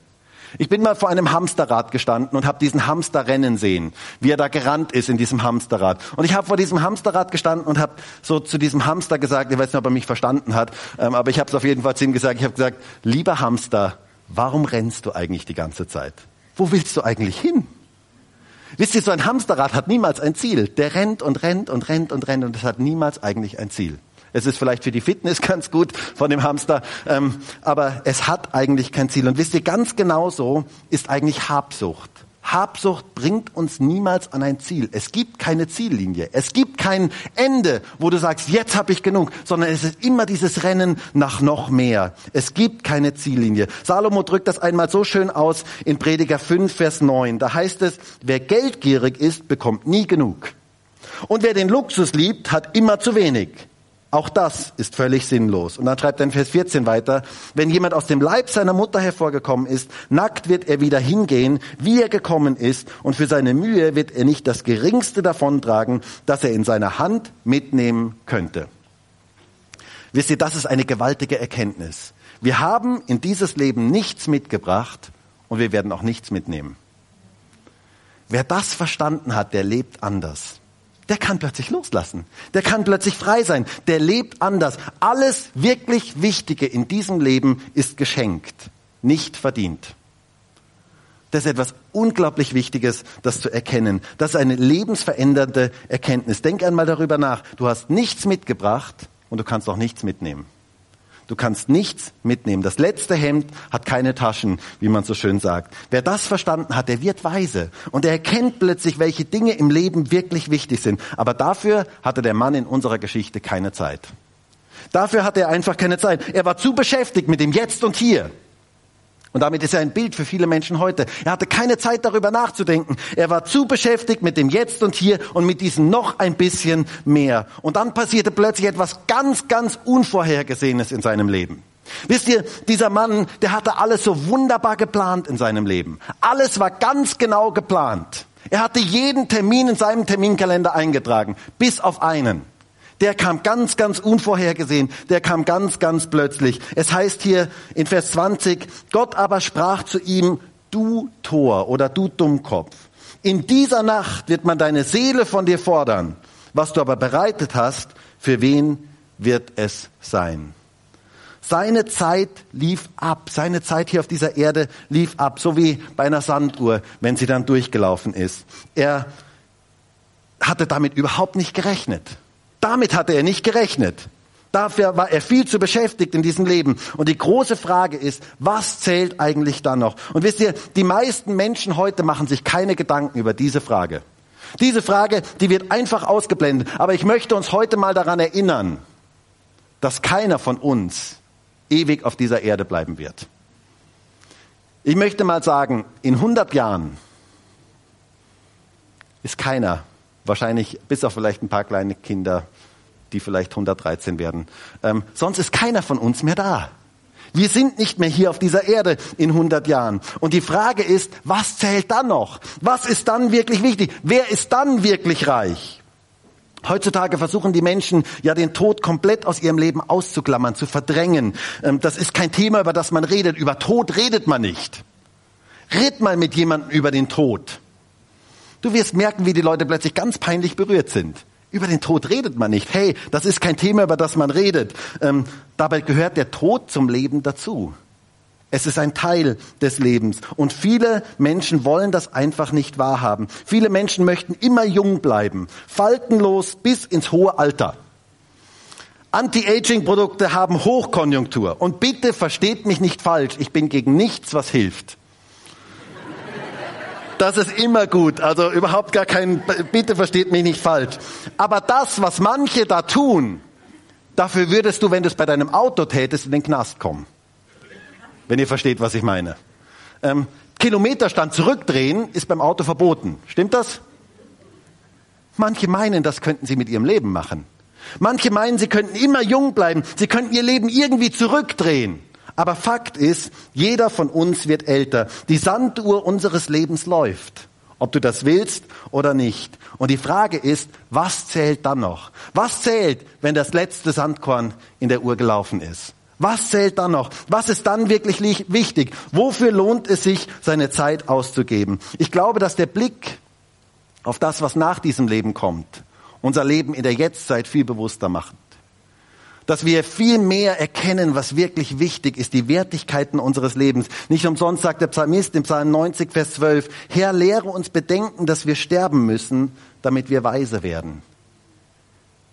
Ich bin mal vor einem Hamsterrad gestanden und habe diesen Hamster rennen sehen, wie er da gerannt ist in diesem Hamsterrad. Und ich habe vor diesem Hamsterrad gestanden und habe so zu diesem Hamster gesagt, ich weiß nicht, ob er mich verstanden hat, ähm, aber ich habe es auf jeden Fall zu ihm gesagt, ich habe gesagt, lieber Hamster, warum rennst du eigentlich die ganze Zeit? Wo willst du eigentlich hin? Wisst ihr, so ein Hamsterrad hat niemals ein Ziel. Der rennt und rennt und rennt und rennt und es hat niemals eigentlich ein Ziel. Es ist vielleicht für die Fitness ganz gut von dem Hamster, ähm, aber es hat eigentlich kein Ziel. Und wisst ihr, ganz genauso ist eigentlich Habsucht. Habsucht bringt uns niemals an ein Ziel. Es gibt keine Ziellinie. Es gibt kein Ende, wo du sagst, jetzt habe ich genug, sondern es ist immer dieses Rennen nach noch mehr. Es gibt keine Ziellinie. Salomo drückt das einmal so schön aus in Prediger 5, Vers 9. Da heißt es, wer geldgierig ist, bekommt nie genug. Und wer den Luxus liebt, hat immer zu wenig. Auch das ist völlig sinnlos. Und dann schreibt er in Vers 14 weiter, wenn jemand aus dem Leib seiner Mutter hervorgekommen ist, nackt wird er wieder hingehen, wie er gekommen ist, und für seine Mühe wird er nicht das geringste davontragen, das er in seiner Hand mitnehmen könnte. Wisst ihr, das ist eine gewaltige Erkenntnis. Wir haben in dieses Leben nichts mitgebracht und wir werden auch nichts mitnehmen. Wer das verstanden hat, der lebt anders der kann plötzlich loslassen. Der kann plötzlich frei sein. Der lebt anders. Alles wirklich Wichtige in diesem Leben ist geschenkt, nicht verdient. Das ist etwas unglaublich Wichtiges, das zu erkennen. Das ist eine lebensverändernde Erkenntnis. Denk einmal darüber nach. Du hast nichts mitgebracht und du kannst auch nichts mitnehmen. Du kannst nichts mitnehmen. Das letzte Hemd hat keine Taschen, wie man so schön sagt. Wer das verstanden hat, der wird weise. Und er erkennt plötzlich, welche Dinge im Leben wirklich wichtig sind. Aber dafür hatte der Mann in unserer Geschichte keine Zeit. Dafür hatte er einfach keine Zeit. Er war zu beschäftigt mit dem Jetzt und Hier. Und damit ist er ein Bild für viele Menschen heute. Er hatte keine Zeit darüber nachzudenken. Er war zu beschäftigt mit dem Jetzt und Hier und mit diesem noch ein bisschen mehr. Und dann passierte plötzlich etwas ganz, ganz Unvorhergesehenes in seinem Leben. Wisst ihr, dieser Mann, der hatte alles so wunderbar geplant in seinem Leben. Alles war ganz genau geplant. Er hatte jeden Termin in seinem Terminkalender eingetragen, bis auf einen der kam ganz, ganz unvorhergesehen, der kam ganz, ganz plötzlich. Es heißt hier in Vers 20, Gott aber sprach zu ihm, du Tor oder du Dummkopf, in dieser Nacht wird man deine Seele von dir fordern. Was du aber bereitet hast, für wen wird es sein? Seine Zeit lief ab. Seine Zeit hier auf dieser Erde lief ab, so wie bei einer Sanduhr, wenn sie dann durchgelaufen ist. Er hatte damit überhaupt nicht gerechnet. Damit hatte er nicht gerechnet. Dafür war er viel zu beschäftigt in diesem Leben. Und die große Frage ist, was zählt eigentlich dann noch? Und wisst ihr, die meisten Menschen heute machen sich keine Gedanken über diese Frage. Diese Frage, die wird einfach ausgeblendet. Aber ich möchte uns heute mal daran erinnern, dass keiner von uns ewig auf dieser Erde bleiben wird. Ich möchte mal sagen, in 100 Jahren ist keiner, wahrscheinlich bis auf vielleicht ein paar kleine Kinder, die vielleicht 113 werden, ähm, sonst ist keiner von uns mehr da. Wir sind nicht mehr hier auf dieser Erde in 100 Jahren. Und die Frage ist, was zählt dann noch? Was ist dann wirklich wichtig? Wer ist dann wirklich reich? Heutzutage versuchen die Menschen ja den Tod komplett aus ihrem Leben auszuklammern, zu verdrängen. Ähm, das ist kein Thema, über das man redet. Über Tod redet man nicht. Red mal mit jemandem über den Tod. Du wirst merken, wie die Leute plötzlich ganz peinlich berührt sind. Über den Tod redet man nicht. Hey, das ist kein Thema, über das man redet. Ähm, dabei gehört der Tod zum Leben dazu. Es ist ein Teil des Lebens. Und viele Menschen wollen das einfach nicht wahrhaben. Viele Menschen möchten immer jung bleiben, faltenlos bis ins hohe Alter. Anti-Aging-Produkte haben Hochkonjunktur. Und bitte versteht mich nicht falsch, ich bin gegen nichts, was hilft. Das ist immer gut. Also überhaupt gar kein, bitte versteht mich nicht falsch. Aber das, was manche da tun, dafür würdest du, wenn du es bei deinem Auto tätest, in den Knast kommen. Wenn ihr versteht, was ich meine. Ähm, Kilometerstand zurückdrehen ist beim Auto verboten. Stimmt das? Manche meinen, das könnten sie mit ihrem Leben machen. Manche meinen, sie könnten immer jung bleiben. Sie könnten ihr Leben irgendwie zurückdrehen. Aber Fakt ist, jeder von uns wird älter. Die Sanduhr unseres Lebens läuft. Ob du das willst oder nicht. Und die Frage ist, was zählt dann noch? Was zählt, wenn das letzte Sandkorn in der Uhr gelaufen ist? Was zählt dann noch? Was ist dann wirklich wichtig? Wofür lohnt es sich, seine Zeit auszugeben? Ich glaube, dass der Blick auf das, was nach diesem Leben kommt, unser Leben in der Jetztzeit viel bewusster macht dass wir viel mehr erkennen, was wirklich wichtig ist, die Wertigkeiten unseres Lebens. Nicht umsonst sagt der Psalmist im Psalm 90, Vers 12, Herr, lehre uns bedenken, dass wir sterben müssen, damit wir weise werden.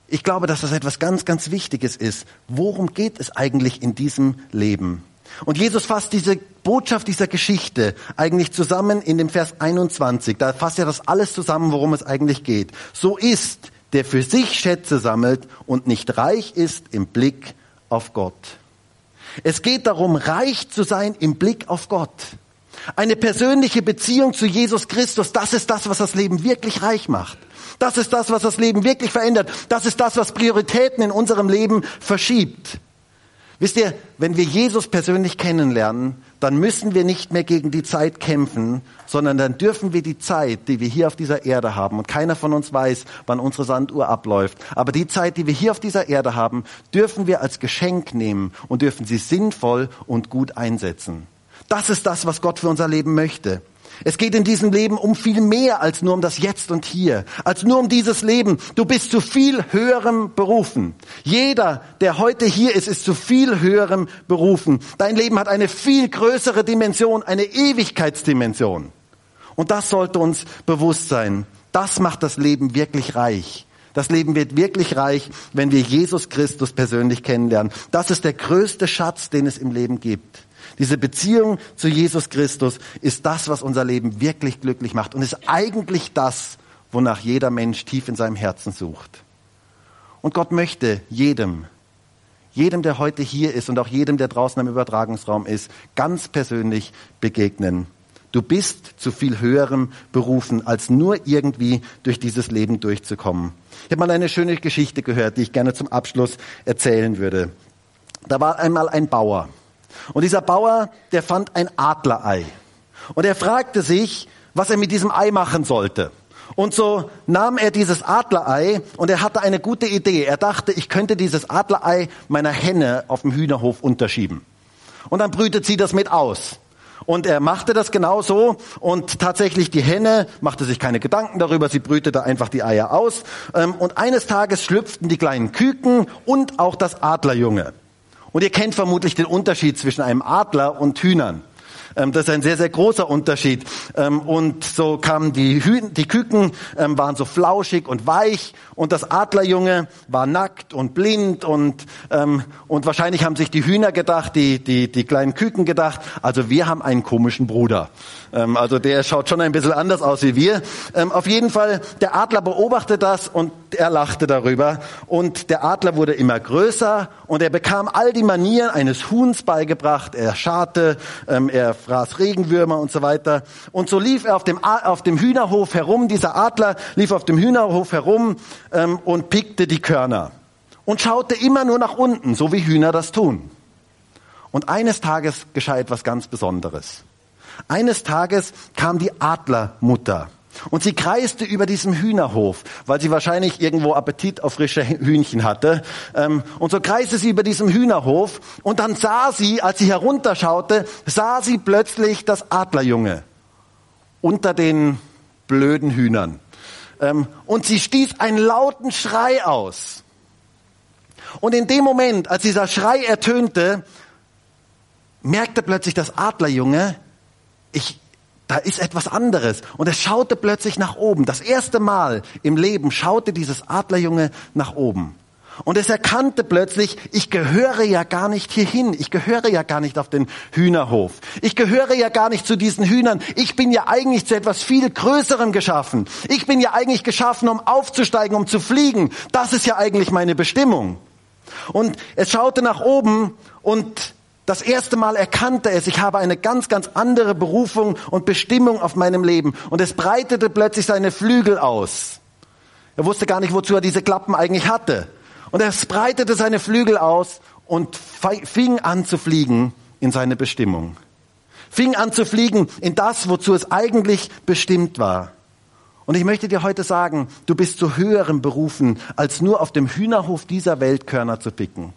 Ich glaube, dass das etwas ganz, ganz Wichtiges ist. Worum geht es eigentlich in diesem Leben? Und Jesus fasst diese Botschaft dieser Geschichte eigentlich zusammen in dem Vers 21. Da fasst er das alles zusammen, worum es eigentlich geht. So ist der für sich Schätze sammelt und nicht reich ist im Blick auf Gott. Es geht darum, reich zu sein im Blick auf Gott. Eine persönliche Beziehung zu Jesus Christus, das ist das, was das Leben wirklich reich macht. Das ist das, was das Leben wirklich verändert. Das ist das, was Prioritäten in unserem Leben verschiebt. Wisst ihr, wenn wir Jesus persönlich kennenlernen, dann müssen wir nicht mehr gegen die Zeit kämpfen, sondern dann dürfen wir die Zeit, die wir hier auf dieser Erde haben, und keiner von uns weiß, wann unsere Sanduhr abläuft, aber die Zeit, die wir hier auf dieser Erde haben, dürfen wir als Geschenk nehmen und dürfen sie sinnvoll und gut einsetzen. Das ist das, was Gott für unser Leben möchte. Es geht in diesem Leben um viel mehr als nur um das Jetzt und Hier, als nur um dieses Leben. Du bist zu viel höherem berufen. Jeder, der heute hier ist, ist zu viel höherem berufen. Dein Leben hat eine viel größere Dimension, eine Ewigkeitsdimension. Und das sollte uns bewusst sein. Das macht das Leben wirklich reich. Das Leben wird wirklich reich, wenn wir Jesus Christus persönlich kennenlernen. Das ist der größte Schatz, den es im Leben gibt. Diese Beziehung zu Jesus Christus ist das, was unser Leben wirklich glücklich macht und ist eigentlich das, wonach jeder Mensch tief in seinem Herzen sucht. Und Gott möchte jedem, jedem, der heute hier ist und auch jedem, der draußen im Übertragungsraum ist, ganz persönlich begegnen. Du bist zu viel höherem berufen, als nur irgendwie durch dieses Leben durchzukommen. Ich habe mal eine schöne Geschichte gehört, die ich gerne zum Abschluss erzählen würde. Da war einmal ein Bauer. Und dieser Bauer, der fand ein Adlerei. Und er fragte sich, was er mit diesem Ei machen sollte. Und so nahm er dieses Adlerei und er hatte eine gute Idee. Er dachte, ich könnte dieses Adlerei meiner Henne auf dem Hühnerhof unterschieben. Und dann brütet sie das mit aus. Und er machte das genau so und tatsächlich die Henne machte sich keine Gedanken darüber, sie brütete einfach die Eier aus. Ähm, und eines Tages schlüpften die kleinen Küken und auch das Adlerjunge. Und ihr kennt vermutlich den Unterschied zwischen einem Adler und Hühnern. Ähm, das ist ein sehr, sehr großer Unterschied. Ähm, und so kamen die, Hü die Küken, ähm, waren so flauschig und weich und das Adlerjunge war nackt und blind und, und wahrscheinlich haben sich die Hühner gedacht, die, die, die kleinen Küken gedacht, also wir haben einen komischen Bruder. Ähm, also der schaut schon ein bisschen anders aus wie wir. Ähm, auf jeden Fall, der Adler beobachtet das und er lachte darüber. Und der Adler wurde immer größer und er bekam all die Manieren eines Huhns beigebracht. Er scharte, ähm, er fraß Regenwürmer und so weiter. Und so lief er auf dem, auf dem Hühnerhof herum. Dieser Adler lief auf dem Hühnerhof herum ähm, und pickte die Körner. Und schaute immer nur nach unten, so wie Hühner das tun. Und eines Tages geschah etwas ganz Besonderes. Eines Tages kam die Adlermutter und sie kreiste über diesem Hühnerhof, weil sie wahrscheinlich irgendwo Appetit auf frische Hühnchen hatte. Ähm, und so kreiste sie über diesem Hühnerhof und dann sah sie, als sie herunterschaute, sah sie plötzlich das Adlerjunge unter den blöden Hühnern. Ähm, und sie stieß einen lauten Schrei aus. Und in dem Moment, als dieser Schrei ertönte, merkte plötzlich das Adlerjunge, ich, da ist etwas anderes. Und er schaute plötzlich nach oben. Das erste Mal im Leben schaute dieses Adlerjunge nach oben. Und es erkannte plötzlich, ich gehöre ja gar nicht hierhin. Ich gehöre ja gar nicht auf den Hühnerhof. Ich gehöre ja gar nicht zu diesen Hühnern. Ich bin ja eigentlich zu etwas viel Größerem geschaffen. Ich bin ja eigentlich geschaffen, um aufzusteigen, um zu fliegen. Das ist ja eigentlich meine Bestimmung. Und es schaute nach oben und das erste Mal erkannte es, ich habe eine ganz, ganz andere Berufung und Bestimmung auf meinem Leben. Und es breitete plötzlich seine Flügel aus. Er wusste gar nicht, wozu er diese Klappen eigentlich hatte. Und er breitete seine Flügel aus und fing an zu fliegen in seine Bestimmung. Fing an zu fliegen in das, wozu es eigentlich bestimmt war. Und ich möchte dir heute sagen, du bist zu höherem berufen, als nur auf dem Hühnerhof dieser Welt Körner zu picken.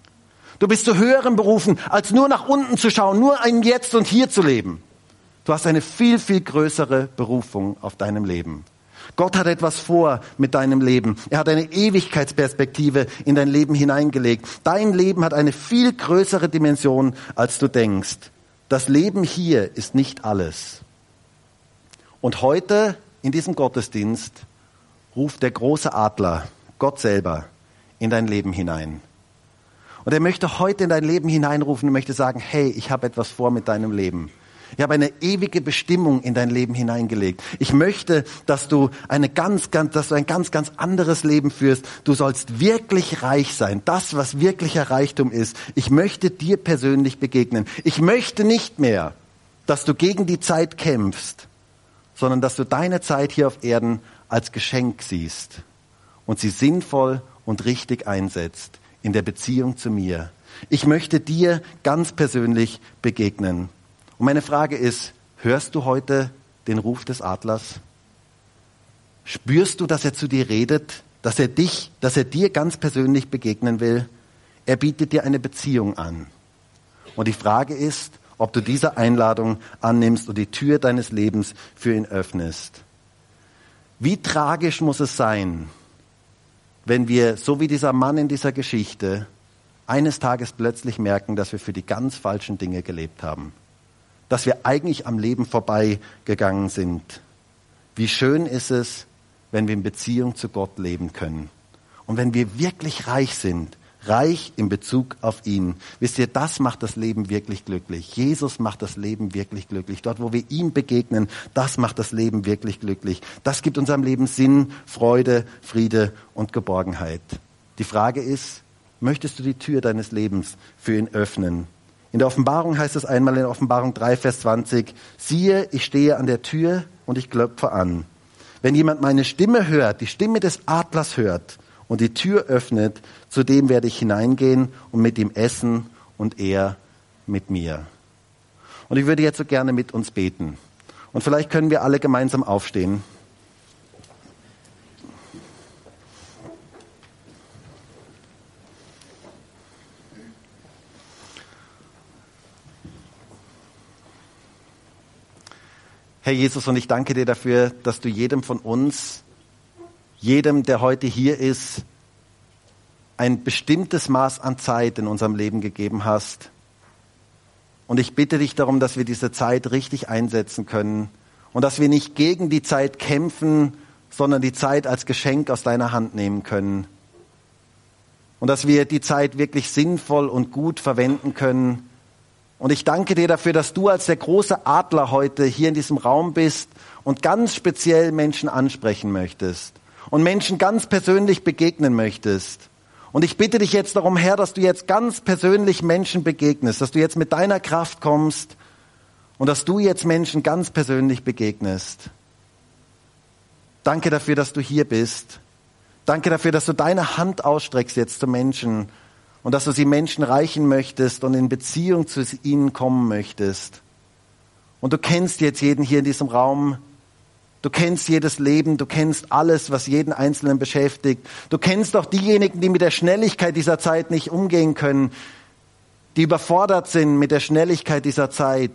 Du bist zu höheren berufen, als nur nach unten zu schauen, nur ein Jetzt und Hier zu leben. Du hast eine viel, viel größere Berufung auf deinem Leben. Gott hat etwas vor mit deinem Leben. Er hat eine Ewigkeitsperspektive in dein Leben hineingelegt. Dein Leben hat eine viel größere Dimension, als du denkst. Das Leben hier ist nicht alles. Und heute in diesem Gottesdienst ruft der große Adler, Gott selber, in dein Leben hinein. Und er möchte heute in dein Leben hineinrufen und möchte sagen, hey, ich habe etwas vor mit deinem Leben. Ich habe eine ewige Bestimmung in dein Leben hineingelegt. Ich möchte, dass du eine ganz, ganz, dass du ein ganz, ganz anderes Leben führst. Du sollst wirklich reich sein. Das, was wirklicher Reichtum ist. Ich möchte dir persönlich begegnen. Ich möchte nicht mehr, dass du gegen die Zeit kämpfst, sondern dass du deine Zeit hier auf Erden als Geschenk siehst und sie sinnvoll und richtig einsetzt in der Beziehung zu mir. Ich möchte dir ganz persönlich begegnen. Und meine Frage ist, hörst du heute den Ruf des Adlers? Spürst du, dass er zu dir redet, dass er dich, dass er dir ganz persönlich begegnen will? Er bietet dir eine Beziehung an. Und die Frage ist, ob du diese Einladung annimmst und die Tür deines Lebens für ihn öffnest. Wie tragisch muss es sein, wenn wir, so wie dieser Mann in dieser Geschichte, eines Tages plötzlich merken, dass wir für die ganz falschen Dinge gelebt haben. Dass wir eigentlich am Leben vorbeigegangen sind. Wie schön ist es, wenn wir in Beziehung zu Gott leben können. Und wenn wir wirklich reich sind, reich in Bezug auf ihn. Wisst ihr, das macht das Leben wirklich glücklich. Jesus macht das Leben wirklich glücklich. Dort, wo wir ihm begegnen, das macht das Leben wirklich glücklich. Das gibt unserem Leben Sinn, Freude, Friede und Geborgenheit. Die Frage ist, möchtest du die Tür deines Lebens für ihn öffnen? In der Offenbarung heißt es einmal in Offenbarung 3, Vers 20, siehe, ich stehe an der Tür und ich klopfe an. Wenn jemand meine Stimme hört, die Stimme des Adlers hört und die Tür öffnet, zu dem werde ich hineingehen und mit ihm essen und er mit mir. Und ich würde jetzt so gerne mit uns beten. Und vielleicht können wir alle gemeinsam aufstehen. Herr Jesus, und ich danke dir dafür, dass du jedem von uns jedem, der heute hier ist, ein bestimmtes Maß an Zeit in unserem Leben gegeben hast, Und ich bitte dich darum, dass wir diese Zeit richtig einsetzen können und dass wir nicht gegen die Zeit kämpfen, sondern die Zeit als Geschenk aus deiner Hand nehmen können. Und dass wir die Zeit wirklich sinnvoll und gut verwenden können. Und ich danke dir dafür, dass du als der große Adler heute hier in diesem Raum bist und ganz speziell Menschen ansprechen möchtest und Menschen ganz persönlich begegnen möchtest. Und ich bitte dich jetzt darum, Herr, dass du jetzt ganz persönlich Menschen begegnest, dass du jetzt mit deiner Kraft kommst und dass du jetzt Menschen ganz persönlich begegnest. Danke dafür, dass du hier bist. Danke dafür, dass du deine Hand ausstreckst jetzt zu Menschen und dass du sie Menschen reichen möchtest und in Beziehung zu ihnen kommen möchtest. Und du kennst jetzt jeden hier in diesem Raum, Du kennst jedes Leben, du kennst alles, was jeden Einzelnen beschäftigt. Du kennst auch diejenigen, die mit der Schnelligkeit dieser Zeit nicht umgehen können, die überfordert sind mit der Schnelligkeit dieser Zeit.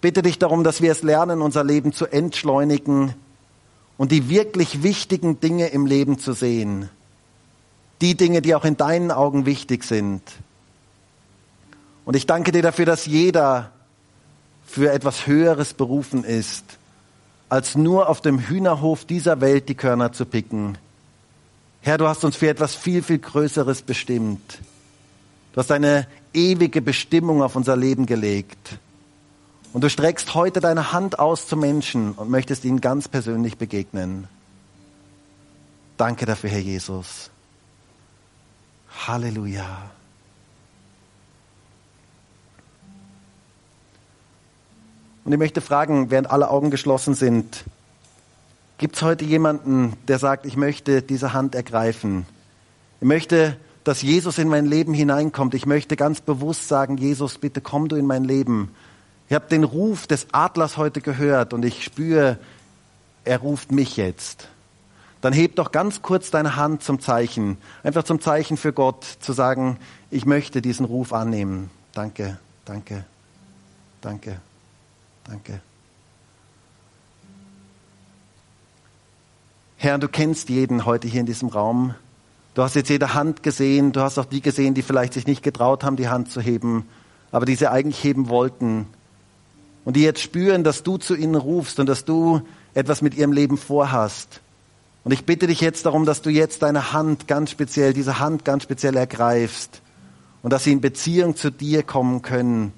Bitte dich darum, dass wir es lernen, unser Leben zu entschleunigen und die wirklich wichtigen Dinge im Leben zu sehen. Die Dinge, die auch in deinen Augen wichtig sind. Und ich danke dir dafür, dass jeder für etwas Höheres berufen ist als nur auf dem Hühnerhof dieser Welt die Körner zu picken. Herr, du hast uns für etwas viel, viel Größeres bestimmt. Du hast eine ewige Bestimmung auf unser Leben gelegt. Und du streckst heute deine Hand aus zu Menschen und möchtest ihnen ganz persönlich begegnen. Danke dafür, Herr Jesus. Halleluja. Und ich möchte fragen, während alle Augen geschlossen sind, gibt es heute jemanden, der sagt, ich möchte diese Hand ergreifen? Ich möchte, dass Jesus in mein Leben hineinkommt. Ich möchte ganz bewusst sagen, Jesus, bitte komm du in mein Leben. Ich habe den Ruf des Adlers heute gehört und ich spüre, er ruft mich jetzt. Dann heb doch ganz kurz deine Hand zum Zeichen, einfach zum Zeichen für Gott, zu sagen, ich möchte diesen Ruf annehmen. Danke, danke, danke. Danke. Herr, du kennst jeden heute hier in diesem Raum. Du hast jetzt jede Hand gesehen. Du hast auch die gesehen, die vielleicht sich nicht getraut haben, die Hand zu heben, aber die sie eigentlich heben wollten. Und die jetzt spüren, dass du zu ihnen rufst und dass du etwas mit ihrem Leben vorhast. Und ich bitte dich jetzt darum, dass du jetzt deine Hand ganz speziell, diese Hand ganz speziell ergreifst und dass sie in Beziehung zu dir kommen können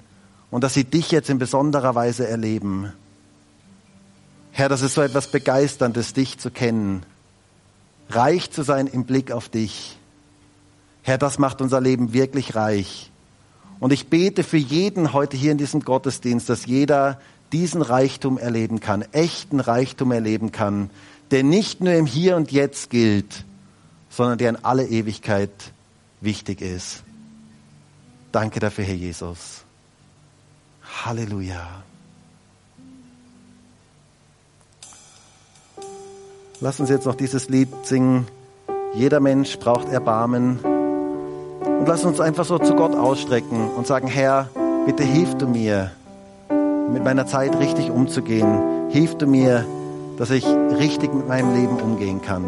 und dass sie dich jetzt in besonderer Weise erleben. Herr, das ist so etwas Begeisterndes, dich zu kennen, reich zu sein im Blick auf dich. Herr, das macht unser Leben wirklich reich. Und ich bete für jeden heute hier in diesem Gottesdienst, dass jeder diesen Reichtum erleben kann, echten Reichtum erleben kann, der nicht nur im Hier und Jetzt gilt, sondern der in alle Ewigkeit wichtig ist. Danke dafür, Herr Jesus. Halleluja. Lass uns jetzt noch dieses Lied singen. Jeder Mensch braucht Erbarmen. Und lass uns einfach so zu Gott ausstrecken und sagen, Herr, bitte hilf du mir, mit meiner Zeit richtig umzugehen. Hilf du mir, dass ich richtig mit meinem Leben umgehen kann.